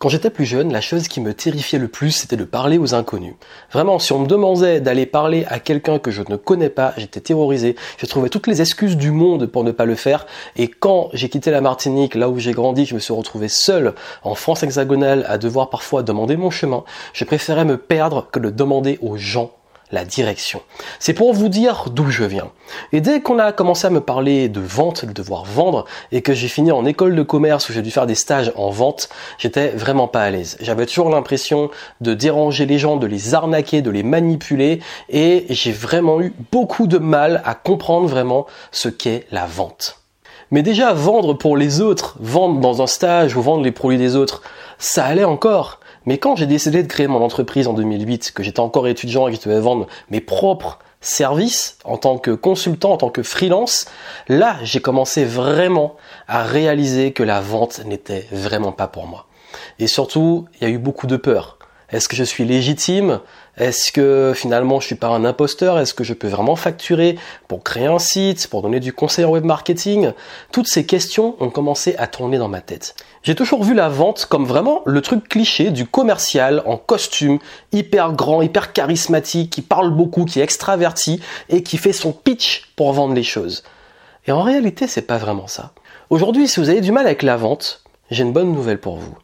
Quand j'étais plus jeune, la chose qui me terrifiait le plus, c'était de parler aux inconnus. Vraiment, si on me demandait d'aller parler à quelqu'un que je ne connais pas, j'étais terrorisé. Je trouvais toutes les excuses du monde pour ne pas le faire. Et quand j'ai quitté la Martinique, là où j'ai grandi, je me suis retrouvé seul en France hexagonale à devoir parfois demander mon chemin. Je préférais me perdre que de demander aux gens la direction. C'est pour vous dire d'où je viens. Et dès qu'on a commencé à me parler de vente, de devoir vendre, et que j'ai fini en école de commerce où j'ai dû faire des stages en vente, j'étais vraiment pas à l'aise. J'avais toujours l'impression de déranger les gens, de les arnaquer, de les manipuler, et j'ai vraiment eu beaucoup de mal à comprendre vraiment ce qu'est la vente. Mais déjà, vendre pour les autres, vendre dans un stage ou vendre les produits des autres, ça allait encore. Mais quand j'ai décidé de créer mon entreprise en 2008, que j'étais encore étudiant et que je devais vendre mes propres services en tant que consultant, en tant que freelance, là, j'ai commencé vraiment à réaliser que la vente n'était vraiment pas pour moi. Et surtout, il y a eu beaucoup de peur. Est-ce que je suis légitime? Est-ce que finalement je suis pas un imposteur? Est-ce que je peux vraiment facturer pour créer un site, pour donner du conseil en web marketing? Toutes ces questions ont commencé à tourner dans ma tête. J'ai toujours vu la vente comme vraiment le truc cliché du commercial en costume, hyper grand, hyper charismatique, qui parle beaucoup, qui est extraverti et qui fait son pitch pour vendre les choses. Et en réalité, c'est pas vraiment ça. Aujourd'hui, si vous avez du mal avec la vente, j'ai une bonne nouvelle pour vous.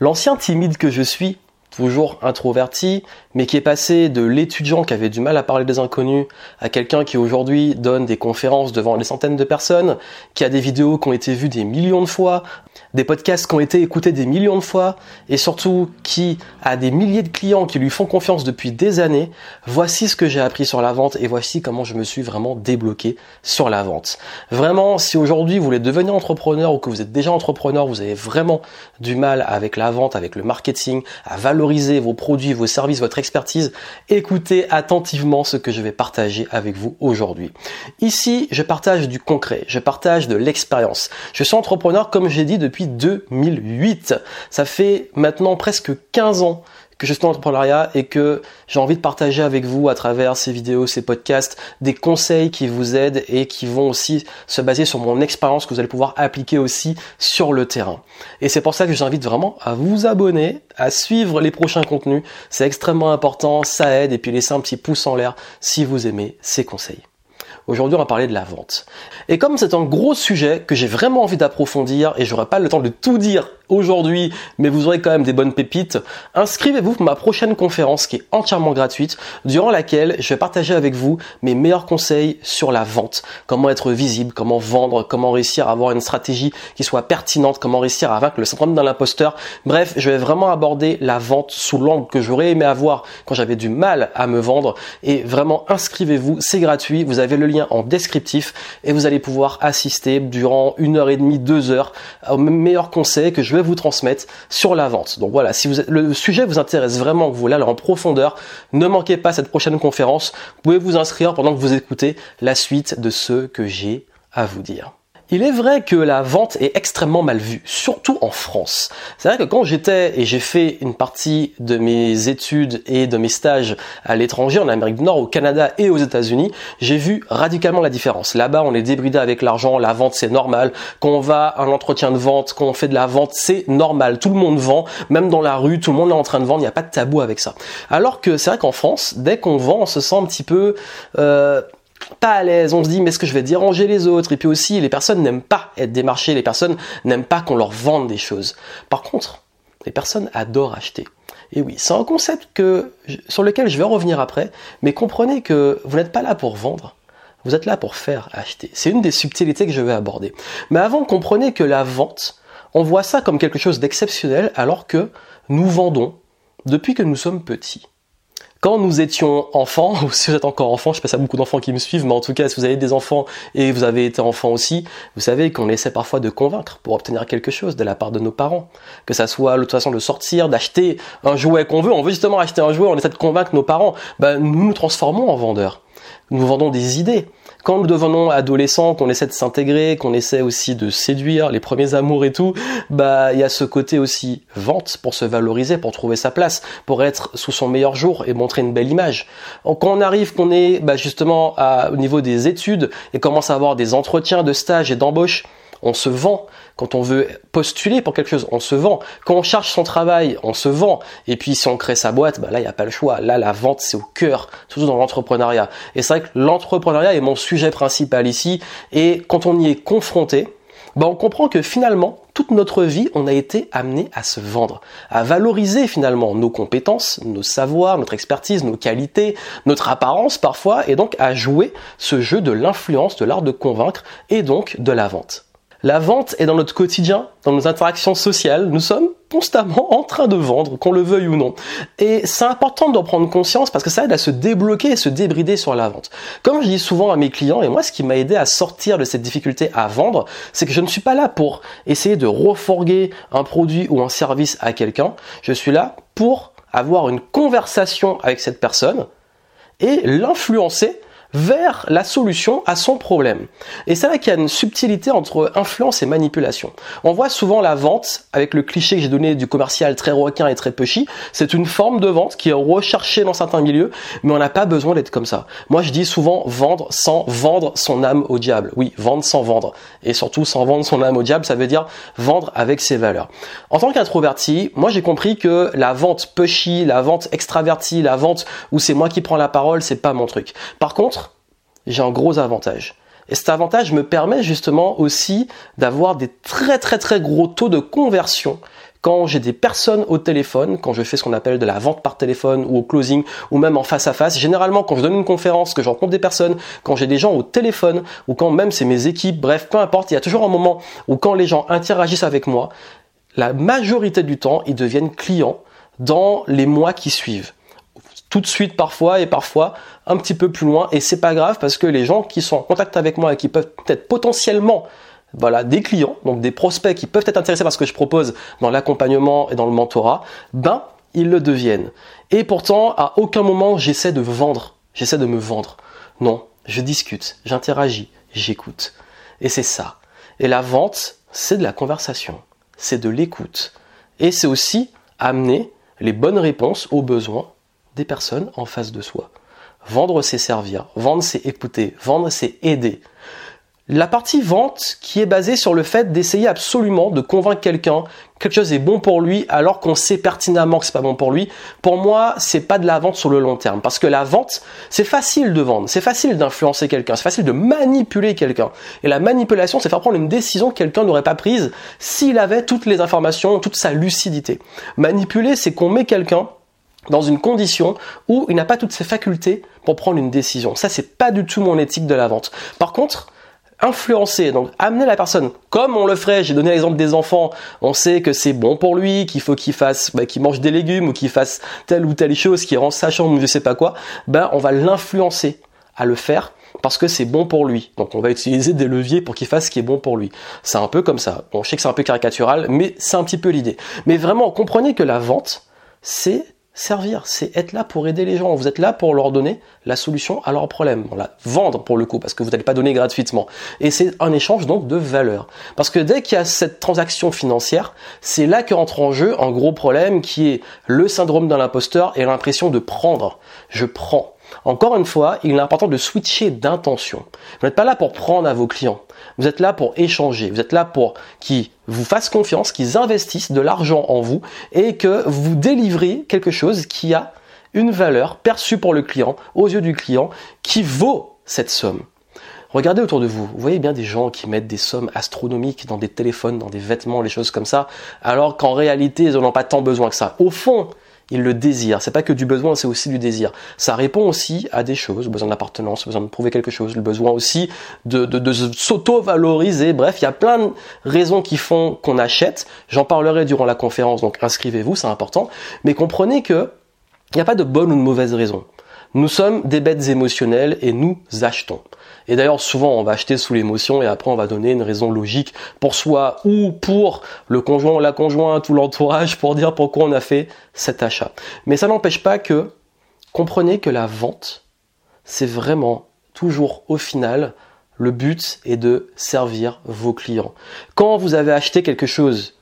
L'ancien timide que je suis toujours introverti, mais qui est passé de l'étudiant qui avait du mal à parler des inconnus à quelqu'un qui aujourd'hui donne des conférences devant des centaines de personnes, qui a des vidéos qui ont été vues des millions de fois, des podcasts qui ont été écoutés des millions de fois, et surtout qui a des milliers de clients qui lui font confiance depuis des années. Voici ce que j'ai appris sur la vente et voici comment je me suis vraiment débloqué sur la vente. Vraiment, si aujourd'hui vous voulez devenir entrepreneur ou que vous êtes déjà entrepreneur, vous avez vraiment du mal avec la vente, avec le marketing, à valoriser vos produits, vos services, votre expertise, écoutez attentivement ce que je vais partager avec vous aujourd'hui. Ici, je partage du concret, je partage de l'expérience. Je suis entrepreneur, comme j'ai dit, depuis 2008. Ça fait maintenant presque 15 ans que je et que j'ai envie de partager avec vous à travers ces vidéos, ces podcasts, des conseils qui vous aident et qui vont aussi se baser sur mon expérience que vous allez pouvoir appliquer aussi sur le terrain. Et c'est pour ça que j'invite vraiment à vous abonner, à suivre les prochains contenus. C'est extrêmement important, ça aide et puis laissez un petit pouce en l'air si vous aimez ces conseils. Aujourd'hui, on va parler de la vente. Et comme c'est un gros sujet que j'ai vraiment envie d'approfondir et j'aurai pas le temps de tout dire aujourd'hui, mais vous aurez quand même des bonnes pépites, inscrivez-vous pour ma prochaine conférence qui est entièrement gratuite, durant laquelle je vais partager avec vous mes meilleurs conseils sur la vente, comment être visible, comment vendre, comment réussir à avoir une stratégie qui soit pertinente, comment réussir à vaincre le syndrome d'un imposteur. Bref, je vais vraiment aborder la vente sous l'angle que j'aurais aimé avoir quand j'avais du mal à me vendre. Et vraiment inscrivez-vous, c'est gratuit, vous avez le lien en descriptif et vous allez pouvoir assister durant une heure et demie, deux heures aux meilleurs conseils que je vais vous transmettre sur la vente. Donc voilà, si vous, le sujet vous intéresse vraiment, vous voulez aller en profondeur, ne manquez pas cette prochaine conférence. Vous pouvez vous inscrire pendant que vous écoutez la suite de ce que j'ai à vous dire. Il est vrai que la vente est extrêmement mal vue, surtout en France. C'est vrai que quand j'étais et j'ai fait une partie de mes études et de mes stages à l'étranger, en Amérique du Nord, au Canada et aux États-Unis, j'ai vu radicalement la différence. Là-bas, on est débridé avec l'argent, la vente c'est normal. Quand on va à un entretien de vente, quand on fait de la vente, c'est normal. Tout le monde vend, même dans la rue, tout le monde est en train de vendre, il n'y a pas de tabou avec ça. Alors que c'est vrai qu'en France, dès qu'on vend, on se sent un petit peu... Euh, pas à l'aise, on se dit mais est-ce que je vais déranger les autres Et puis aussi, les personnes n'aiment pas être démarchées, les personnes n'aiment pas qu'on leur vende des choses. Par contre, les personnes adorent acheter. Et oui, c'est un concept que, sur lequel je vais revenir après, mais comprenez que vous n'êtes pas là pour vendre, vous êtes là pour faire acheter. C'est une des subtilités que je vais aborder. Mais avant, comprenez que la vente, on voit ça comme quelque chose d'exceptionnel alors que nous vendons depuis que nous sommes petits. Quand nous étions enfants, ou si vous êtes encore enfant, je sais pas beaucoup d'enfants qui me suivent, mais en tout cas, si vous avez des enfants et vous avez été enfant aussi, vous savez qu'on essaie parfois de convaincre pour obtenir quelque chose de la part de nos parents. Que ça soit l'autre façon de sortir, d'acheter un jouet qu'on veut, on veut justement acheter un jouet, on essaie de convaincre nos parents, ben, nous nous transformons en vendeurs. Nous vendons des idées. Quand nous devenons adolescents, qu'on essaie de s'intégrer, qu'on essaie aussi de séduire les premiers amours et tout, bah il y a ce côté aussi vente pour se valoriser, pour trouver sa place, pour être sous son meilleur jour et montrer une belle image. Quand on arrive, qu'on est bah, justement au niveau des études et commence à avoir des entretiens de stage et d'embauche, on se vend. Quand on veut postuler pour quelque chose, on se vend. Quand on cherche son travail, on se vend. Et puis si on crée sa boîte, bah là, il n'y a pas le choix. Là, la vente, c'est au cœur, surtout dans l'entrepreneuriat. Et c'est vrai que l'entrepreneuriat est mon sujet principal ici. Et quand on y est confronté, bah on comprend que finalement, toute notre vie, on a été amené à se vendre, à valoriser finalement nos compétences, nos savoirs, notre expertise, nos qualités, notre apparence parfois, et donc à jouer ce jeu de l'influence, de l'art de convaincre, et donc de la vente. La vente est dans notre quotidien, dans nos interactions sociales. Nous sommes constamment en train de vendre, qu'on le veuille ou non. Et c'est important d'en prendre conscience parce que ça aide à se débloquer et se débrider sur la vente. Comme je dis souvent à mes clients, et moi ce qui m'a aidé à sortir de cette difficulté à vendre, c'est que je ne suis pas là pour essayer de refourguer un produit ou un service à quelqu'un. Je suis là pour avoir une conversation avec cette personne et l'influencer vers la solution à son problème. Et c'est là qu'il y a une subtilité entre influence et manipulation. On voit souvent la vente, avec le cliché que j'ai donné du commercial très requin et très pushy, c'est une forme de vente qui est recherchée dans certains milieux, mais on n'a pas besoin d'être comme ça. Moi je dis souvent vendre sans vendre son âme au diable. Oui, vendre sans vendre. Et surtout sans vendre son âme au diable, ça veut dire vendre avec ses valeurs. En tant qu'introverti, moi j'ai compris que la vente pushy, la vente extravertie, la vente où c'est moi qui prends la parole, c'est pas mon truc. Par contre, j'ai un gros avantage. Et cet avantage me permet justement aussi d'avoir des très très très gros taux de conversion quand j'ai des personnes au téléphone, quand je fais ce qu'on appelle de la vente par téléphone ou au closing ou même en face à face. Généralement, quand je donne une conférence, que je rencontre des personnes, quand j'ai des gens au téléphone ou quand même c'est mes équipes, bref, peu importe, il y a toujours un moment où quand les gens interagissent avec moi, la majorité du temps, ils deviennent clients dans les mois qui suivent tout de suite parfois et parfois un petit peu plus loin et c'est pas grave parce que les gens qui sont en contact avec moi et qui peuvent être potentiellement voilà, des clients, donc des prospects qui peuvent être intéressés par ce que je propose dans l'accompagnement et dans le mentorat, ben, ils le deviennent. Et pourtant, à aucun moment, j'essaie de vendre, j'essaie de me vendre. Non, je discute, j'interagis, j'écoute. Et c'est ça. Et la vente, c'est de la conversation, c'est de l'écoute. Et c'est aussi amener les bonnes réponses aux besoins des personnes en face de soi. Vendre, c'est servir. Vendre, c'est écouter. Vendre, c'est aider. La partie vente qui est basée sur le fait d'essayer absolument de convaincre quelqu'un que quelque chose est bon pour lui alors qu'on sait pertinemment que c'est pas bon pour lui. Pour moi, c'est pas de la vente sur le long terme parce que la vente, c'est facile de vendre, c'est facile d'influencer quelqu'un, c'est facile de manipuler quelqu'un. Et la manipulation, c'est faire prendre une décision que quelqu'un n'aurait pas prise s'il avait toutes les informations, toute sa lucidité. Manipuler, c'est qu'on met quelqu'un dans une condition où il n'a pas toutes ses facultés pour prendre une décision. Ça, c'est pas du tout mon éthique de la vente. Par contre, influencer, donc amener la personne, comme on le ferait, j'ai donné l'exemple des enfants, on sait que c'est bon pour lui, qu'il faut qu'il fasse, bah, qu'il mange des légumes ou qu'il fasse telle ou telle chose qui rend sa chambre ou je sais pas quoi, ben on va l'influencer à le faire parce que c'est bon pour lui. Donc on va utiliser des leviers pour qu'il fasse ce qui est bon pour lui. C'est un peu comme ça. Bon, je sais que c'est un peu caricatural, mais c'est un petit peu l'idée. Mais vraiment, comprenez que la vente, c'est servir, c'est être là pour aider les gens. Vous êtes là pour leur donner la solution à leurs problèmes. la vendre pour le coup, parce que vous n'allez pas donner gratuitement. Et c'est un échange donc de valeur. Parce que dès qu'il y a cette transaction financière, c'est là que rentre en jeu un gros problème qui est le syndrome de l'imposteur et l'impression de prendre. Je prends. Encore une fois, il est important de switcher d'intention. Vous n'êtes pas là pour prendre à vos clients. Vous êtes là pour échanger. Vous êtes là pour qu'ils vous fassent confiance, qu'ils investissent de l'argent en vous et que vous délivrez quelque chose qui a une valeur perçue pour le client, aux yeux du client, qui vaut cette somme. Regardez autour de vous, vous voyez bien des gens qui mettent des sommes astronomiques dans des téléphones, dans des vêtements, les choses comme ça, alors qu'en réalité, ils n'en ont pas tant besoin que ça. Au fond, il le désire. C'est pas que du besoin, c'est aussi du désir. Ça répond aussi à des choses, besoin d'appartenance, besoin de prouver quelque chose, le besoin aussi de s'auto-valoriser. Bref, il y a plein de raisons qui font qu'on achète. J'en parlerai durant la conférence, donc inscrivez-vous, c'est important. Mais comprenez que il n'y a pas de bonne ou de mauvaise raison. Nous sommes des bêtes émotionnelles et nous achetons. Et d'ailleurs, souvent, on va acheter sous l'émotion et après, on va donner une raison logique pour soi ou pour le conjoint ou la conjointe ou l'entourage pour dire pourquoi on a fait cet achat. Mais ça n'empêche pas que, comprenez que la vente, c'est vraiment toujours au final, le but est de servir vos clients. Quand vous avez acheté quelque chose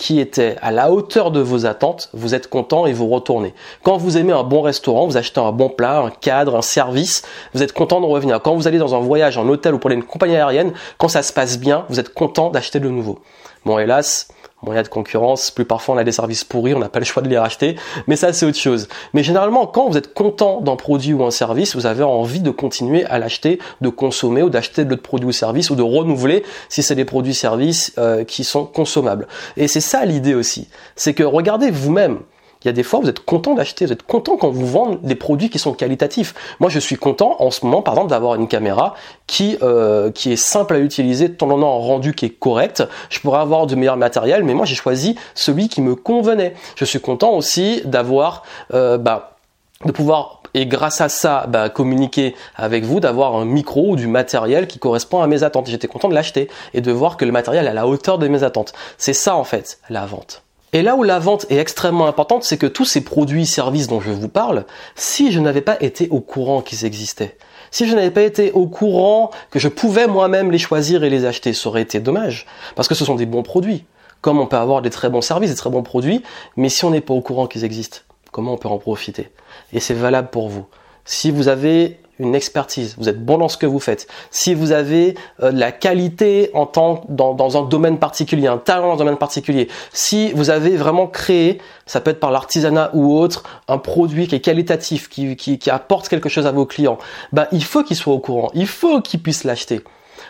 qui était à la hauteur de vos attentes, vous êtes content et vous retournez. Quand vous aimez un bon restaurant, vous achetez un bon plat, un cadre, un service, vous êtes content de revenir. Quand vous allez dans un voyage, en hôtel ou pour une compagnie aérienne, quand ça se passe bien, vous êtes content d'acheter de nouveau. Bon, hélas, A de concurrence, plus parfois on a des services pourris, on n'a pas le choix de les racheter, mais ça c'est autre chose. Mais généralement, quand vous êtes content d'un produit ou un service, vous avez envie de continuer à l'acheter, de consommer ou d'acheter d'autres produits ou services ou de renouveler si c'est des produits-services euh, qui sont consommables. Et c'est ça l'idée aussi, c'est que regardez vous-même, il y a des fois, vous êtes content d'acheter, vous êtes content quand vous vendez des produits qui sont qualitatifs. Moi, je suis content en ce moment, par exemple, d'avoir une caméra qui euh, qui est simple à utiliser, tout en ayant un rendu qui est correct. Je pourrais avoir de meilleurs matériels, mais moi, j'ai choisi celui qui me convenait. Je suis content aussi d'avoir, euh, bah, de pouvoir et grâce à ça, bah, communiquer avec vous, d'avoir un micro ou du matériel qui correspond à mes attentes. J'étais content de l'acheter et de voir que le matériel est à la hauteur de mes attentes. C'est ça en fait, la vente. Et là où la vente est extrêmement importante, c'est que tous ces produits, services dont je vous parle, si je n'avais pas été au courant qu'ils existaient, si je n'avais pas été au courant que je pouvais moi-même les choisir et les acheter, ça aurait été dommage, parce que ce sont des bons produits. Comme on peut avoir des très bons services, des très bons produits, mais si on n'est pas au courant qu'ils existent, comment on peut en profiter? Et c'est valable pour vous. Si vous avez une expertise, vous êtes bon dans ce que vous faites, si vous avez euh, de la qualité en tant dans, dans un domaine particulier, un talent dans un domaine particulier, si vous avez vraiment créé, ça peut être par l'artisanat ou autre, un produit qui est qualitatif, qui, qui, apporte quelque chose à vos clients, bah, il faut qu'ils soient au courant, il faut qu'ils puissent l'acheter.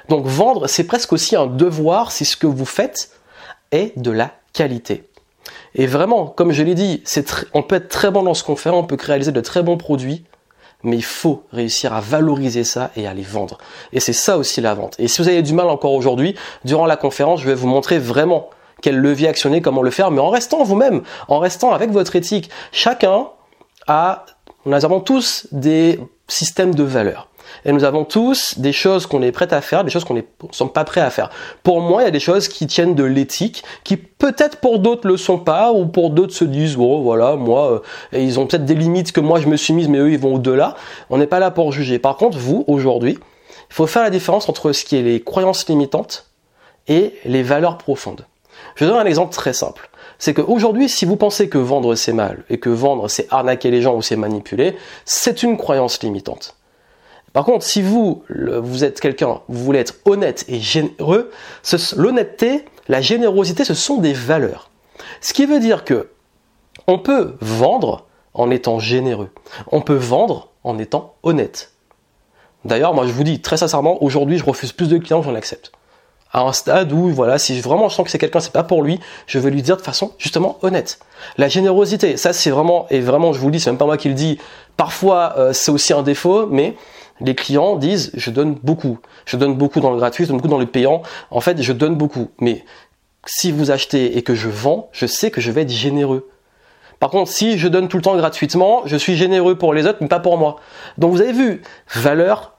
Donc vendre, c'est presque aussi un devoir si ce que vous faites est de la qualité. Et vraiment, comme je l'ai dit, on peut être très bon dans ce qu'on fait, on peut réaliser de très bons produits, mais il faut réussir à valoriser ça et à les vendre. Et c'est ça aussi la vente. Et si vous avez du mal encore aujourd'hui, durant la conférence, je vais vous montrer vraiment quel levier actionner, comment le faire, mais en restant vous-même, en restant avec votre éthique. Chacun a, nous avons tous des systèmes de valeurs. Et nous avons tous des choses qu'on est prêt à faire, des choses qu'on ne sommes pas prêts à faire. Pour moi, il y a des choses qui tiennent de l'éthique, qui peut-être pour d'autres le sont pas, ou pour d'autres se disent, oh voilà, moi, euh, ils ont peut-être des limites que moi je me suis mise, mais eux ils vont au-delà. On n'est pas là pour juger. Par contre, vous, aujourd'hui, il faut faire la différence entre ce qui est les croyances limitantes et les valeurs profondes. Je donne un exemple très simple. C'est qu'aujourd'hui, si vous pensez que vendre c'est mal et que vendre c'est arnaquer les gens ou c'est manipuler, c'est une croyance limitante. Par contre, si vous, vous êtes quelqu'un, vous voulez être honnête et généreux, l'honnêteté, la générosité, ce sont des valeurs. Ce qui veut dire que on peut vendre en étant généreux. On peut vendre en étant honnête. D'ailleurs, moi je vous dis très sincèrement, aujourd'hui je refuse plus de clients que j'en accepte. À un stade où, voilà, si vraiment je sens que c'est quelqu'un, c'est pas pour lui, je veux lui dire de façon justement honnête. La générosité, ça c'est vraiment, et vraiment je vous le dis, c'est même pas moi qui le dis, parfois euh, c'est aussi un défaut, mais les clients disent je donne beaucoup. Je donne beaucoup dans le gratuit, je donne beaucoup dans le payant. En fait, je donne beaucoup. Mais si vous achetez et que je vends, je sais que je vais être généreux. Par contre, si je donne tout le temps gratuitement, je suis généreux pour les autres, mais pas pour moi. Donc vous avez vu, valeur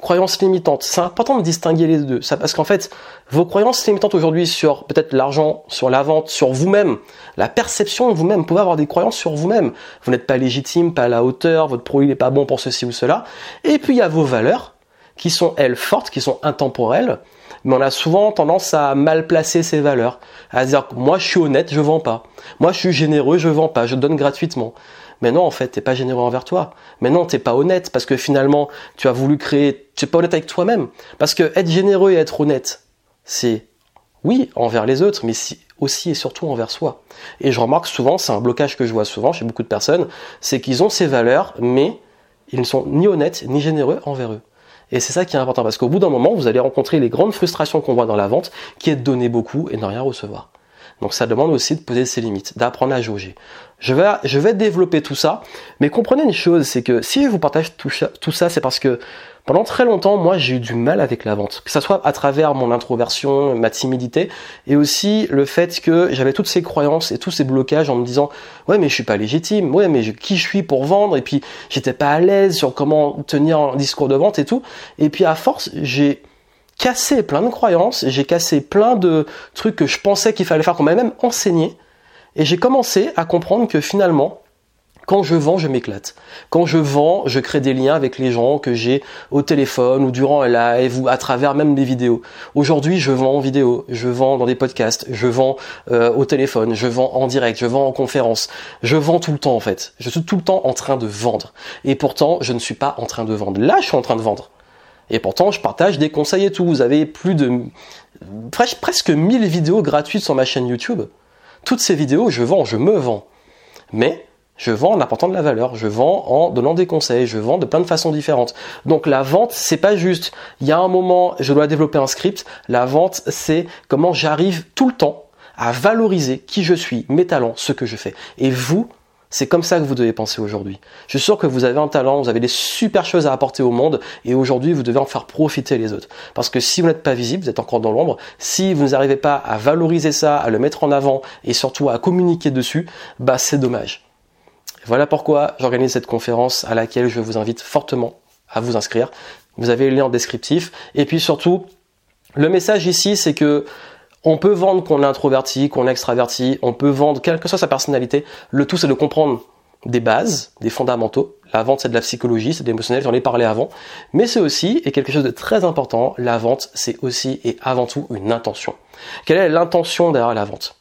croyances limitantes. C'est important de distinguer les deux. Parce qu'en fait, vos croyances limitantes aujourd'hui sur peut-être l'argent, sur la vente, sur vous-même, la perception de vous-même, vous pouvez avoir des croyances sur vous-même. Vous n'êtes pas légitime, pas à la hauteur, votre produit n'est pas bon pour ceci ou cela. Et puis il y a vos valeurs, qui sont elles fortes, qui sont intemporelles, mais on a souvent tendance à mal placer ces valeurs, à dire moi je suis honnête, je vends pas. Moi je suis généreux, je vends pas, je donne gratuitement. Mais non, en fait, t'es pas généreux envers toi. Mais non, t'es pas honnête parce que finalement, tu as voulu créer, tu es pas honnête avec toi-même. Parce que être généreux et être honnête, c'est oui envers les autres, mais aussi et surtout envers soi. Et je remarque souvent, c'est un blocage que je vois souvent chez beaucoup de personnes, c'est qu'ils ont ces valeurs, mais ils ne sont ni honnêtes ni généreux envers eux. Et c'est ça qui est important, parce qu'au bout d'un moment, vous allez rencontrer les grandes frustrations qu'on voit dans la vente, qui est de donner beaucoup et ne rien recevoir. Donc ça demande aussi de poser ses limites, d'apprendre à jauger. Je vais, je vais développer tout ça, mais comprenez une chose, c'est que si je vous partage tout ça, tout ça c'est parce que pendant très longtemps, moi, j'ai eu du mal avec la vente. Que ce soit à travers mon introversion, ma timidité, et aussi le fait que j'avais toutes ces croyances et tous ces blocages en me disant, ouais, mais je suis pas légitime, ouais, mais qui je suis pour vendre, et puis j'étais pas à l'aise sur comment tenir un discours de vente et tout. Et puis à force, j'ai cassé plein de croyances, j'ai cassé plein de trucs que je pensais qu'il fallait faire, qu'on m'avait même enseigné, et j'ai commencé à comprendre que finalement, Quand je vends, je m'éclate. Quand je vends, je crée des liens avec les gens que j'ai au téléphone ou durant un live ou à travers même des vidéos. Aujourd'hui, je vends en vidéo, je vends dans des podcasts, je vends euh, au téléphone, je vends en direct, je vends en conférence. Je vends tout le temps en fait. Je suis tout le temps en train de vendre. Et pourtant, je ne suis pas en train de vendre. Là, je suis en train de vendre. Et pourtant, je partage des conseils et tout. Vous avez plus de presque 1000 vidéos gratuites sur ma chaîne YouTube. Toutes ces vidéos, je vends, je me vends. Mais je vends en apportant de la valeur, je vends en donnant des conseils, je vends de plein de façons différentes. Donc la vente, c'est pas juste, il y a un moment, je dois développer un script. La vente, c'est comment j'arrive tout le temps à valoriser qui je suis, mes talents, ce que je fais. Et vous, c'est comme ça que vous devez penser aujourd'hui. Je suis sûr que vous avez un talent, vous avez des super choses à apporter au monde et aujourd'hui vous devez en faire profiter les autres. Parce que si vous n'êtes pas visible, vous êtes encore dans l'ombre. Si vous n'arrivez pas à valoriser ça, à le mettre en avant et surtout à communiquer dessus, bah c'est dommage. Voilà pourquoi j'organise cette conférence à laquelle je vous invite fortement à vous inscrire. Vous avez le lien en descriptif. Et puis surtout, le message ici, c'est que on peut vendre qu'on est introverti, qu'on est extraverti, on peut vendre quelle que soit sa personnalité. Le tout, c'est de comprendre des bases, des fondamentaux. La vente, c'est de la psychologie, c'est de l'émotionnel, j'en ai parlé avant. Mais c'est aussi, et quelque chose de très important, la vente, c'est aussi et avant tout une intention. Quelle est l'intention derrière la vente?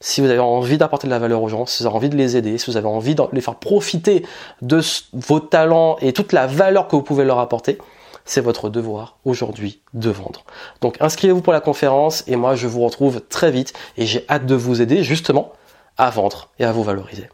Si vous avez envie d'apporter de la valeur aux gens, si vous avez envie de les aider, si vous avez envie de les faire profiter de vos talents et toute la valeur que vous pouvez leur apporter, c'est votre devoir aujourd'hui de vendre. Donc inscrivez-vous pour la conférence et moi je vous retrouve très vite et j'ai hâte de vous aider justement à vendre et à vous valoriser.